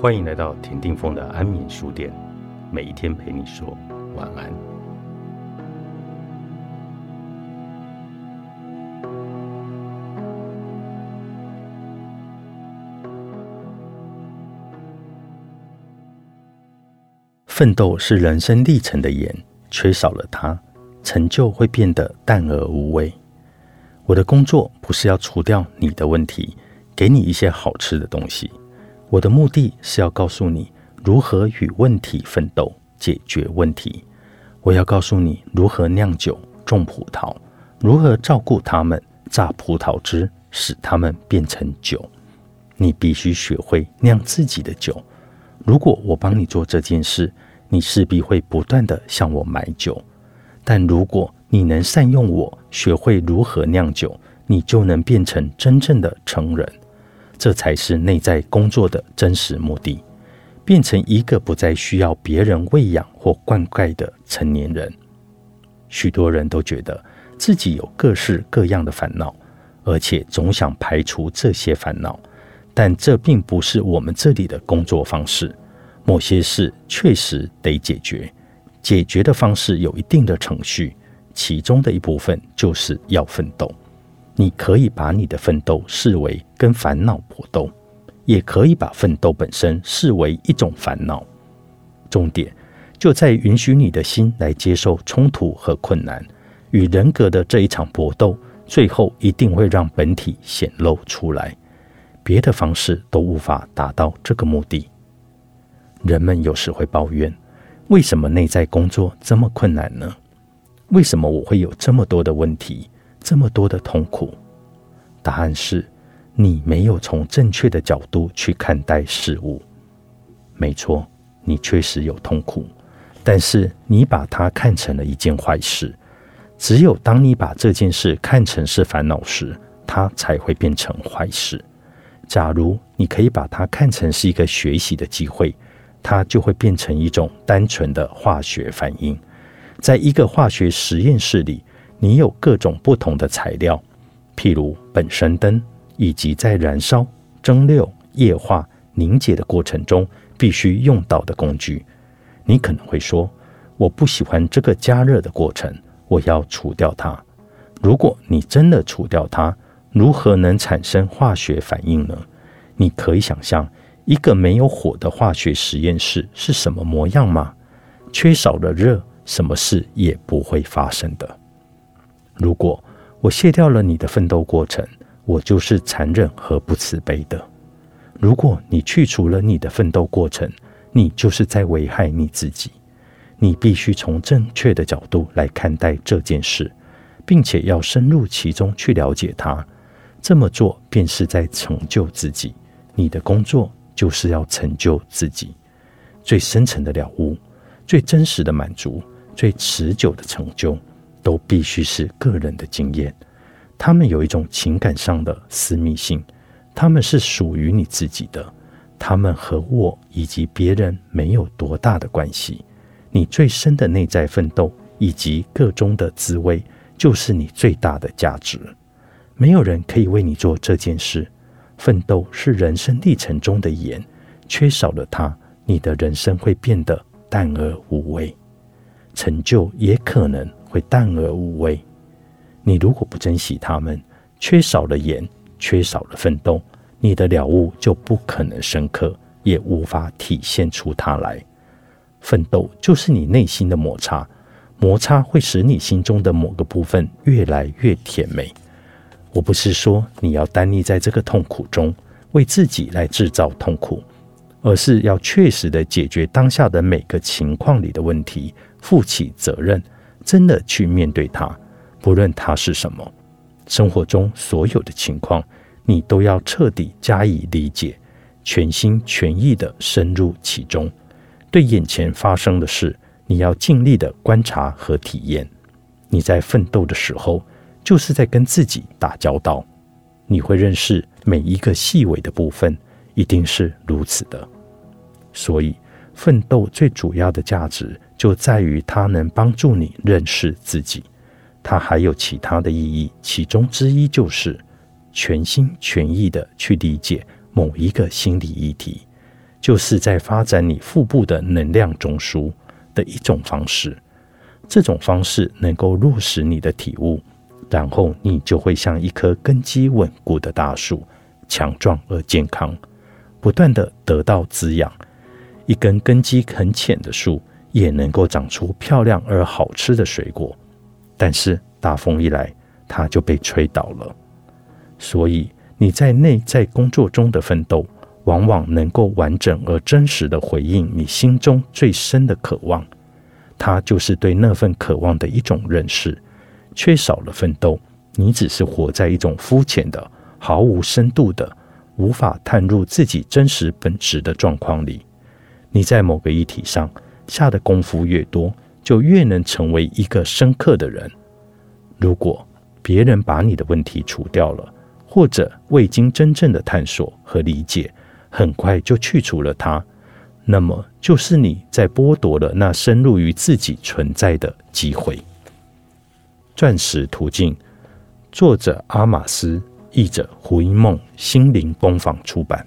欢迎来到田定峰的安眠书店，每一天陪你说晚安。奋斗是人生历程的盐，缺少了它，成就会变得淡而无味。我的工作不是要除掉你的问题，给你一些好吃的东西。我的目的是要告诉你如何与问题奋斗，解决问题。我要告诉你如何酿酒、种葡萄，如何照顾它们、榨葡萄汁，使它们变成酒。你必须学会酿自己的酒。如果我帮你做这件事，你势必会不断的向我买酒。但如果你能善用我，学会如何酿酒，你就能变成真正的成人。这才是内在工作的真实目的，变成一个不再需要别人喂养或灌溉的成年人。许多人都觉得自己有各式各样的烦恼，而且总想排除这些烦恼，但这并不是我们这里的工作方式。某些事确实得解决，解决的方式有一定的程序，其中的一部分就是要奋斗。你可以把你的奋斗视为跟烦恼搏斗，也可以把奋斗本身视为一种烦恼。重点就在允许你的心来接受冲突和困难，与人格的这一场搏斗，最后一定会让本体显露出来。别的方式都无法达到这个目的。人们有时会抱怨：为什么内在工作这么困难呢？为什么我会有这么多的问题？这么多的痛苦，答案是你没有从正确的角度去看待事物。没错，你确实有痛苦，但是你把它看成了一件坏事。只有当你把这件事看成是烦恼时，它才会变成坏事。假如你可以把它看成是一个学习的机会，它就会变成一种单纯的化学反应。在一个化学实验室里。你有各种不同的材料，譬如本身灯，以及在燃烧、蒸馏、液化、凝结的过程中必须用到的工具。你可能会说：“我不喜欢这个加热的过程，我要除掉它。”如果你真的除掉它，如何能产生化学反应呢？你可以想象一个没有火的化学实验室是什么模样吗？缺少了热，什么事也不会发生的。如果我卸掉了你的奋斗过程，我就是残忍和不慈悲的。如果你去除了你的奋斗过程，你就是在危害你自己。你必须从正确的角度来看待这件事，并且要深入其中去了解它。这么做便是在成就自己。你的工作就是要成就自己。最深层的了悟，最真实的满足，最持久的成就。都必须是个人的经验，他们有一种情感上的私密性，他们是属于你自己的，他们和我以及别人没有多大的关系。你最深的内在奋斗以及个中的滋味，就是你最大的价值。没有人可以为你做这件事。奋斗是人生历程中的盐，缺少了它，你的人生会变得淡而无味。成就也可能。会淡而无味。你如果不珍惜他们，缺少了盐，缺少了奋斗，你的了悟就不可能深刻，也无法体现出它来。奋斗就是你内心的摩擦，摩擦会使你心中的某个部分越来越甜美。我不是说你要单立在这个痛苦中，为自己来制造痛苦，而是要确实的解决当下的每个情况里的问题，负起责任。真的去面对它，不论它是什么，生活中所有的情况，你都要彻底加以理解，全心全意的深入其中。对眼前发生的事，你要尽力的观察和体验。你在奋斗的时候，就是在跟自己打交道。你会认识每一个细微的部分，一定是如此的。所以，奋斗最主要的价值。就在于它能帮助你认识自己，它还有其他的意义，其中之一就是全心全意的去理解某一个心理议题，就是在发展你腹部的能量中枢的一种方式。这种方式能够落实你的体悟，然后你就会像一棵根基稳固的大树，强壮而健康，不断的得到滋养。一根根基很浅的树也能够长出漂亮而好吃的水果，但是大风一来，它就被吹倒了。所以你在内在工作中的奋斗。往往能够完整而真实的回应你心中最深的渴望，它就是对那份渴望的一种认识。缺少了奋斗，你只是活在一种肤浅的、毫无深度的、无法探入自己真实本质的状况里。你在某个议题上下的功夫越多，就越能成为一个深刻的人。如果别人把你的问题除掉了，或者未经真正的探索和理解，很快就去除了它，那么就是你在剥夺了那深入于自己存在的机会。钻石途径，作者阿马斯，译者胡因梦，心灵工坊出版。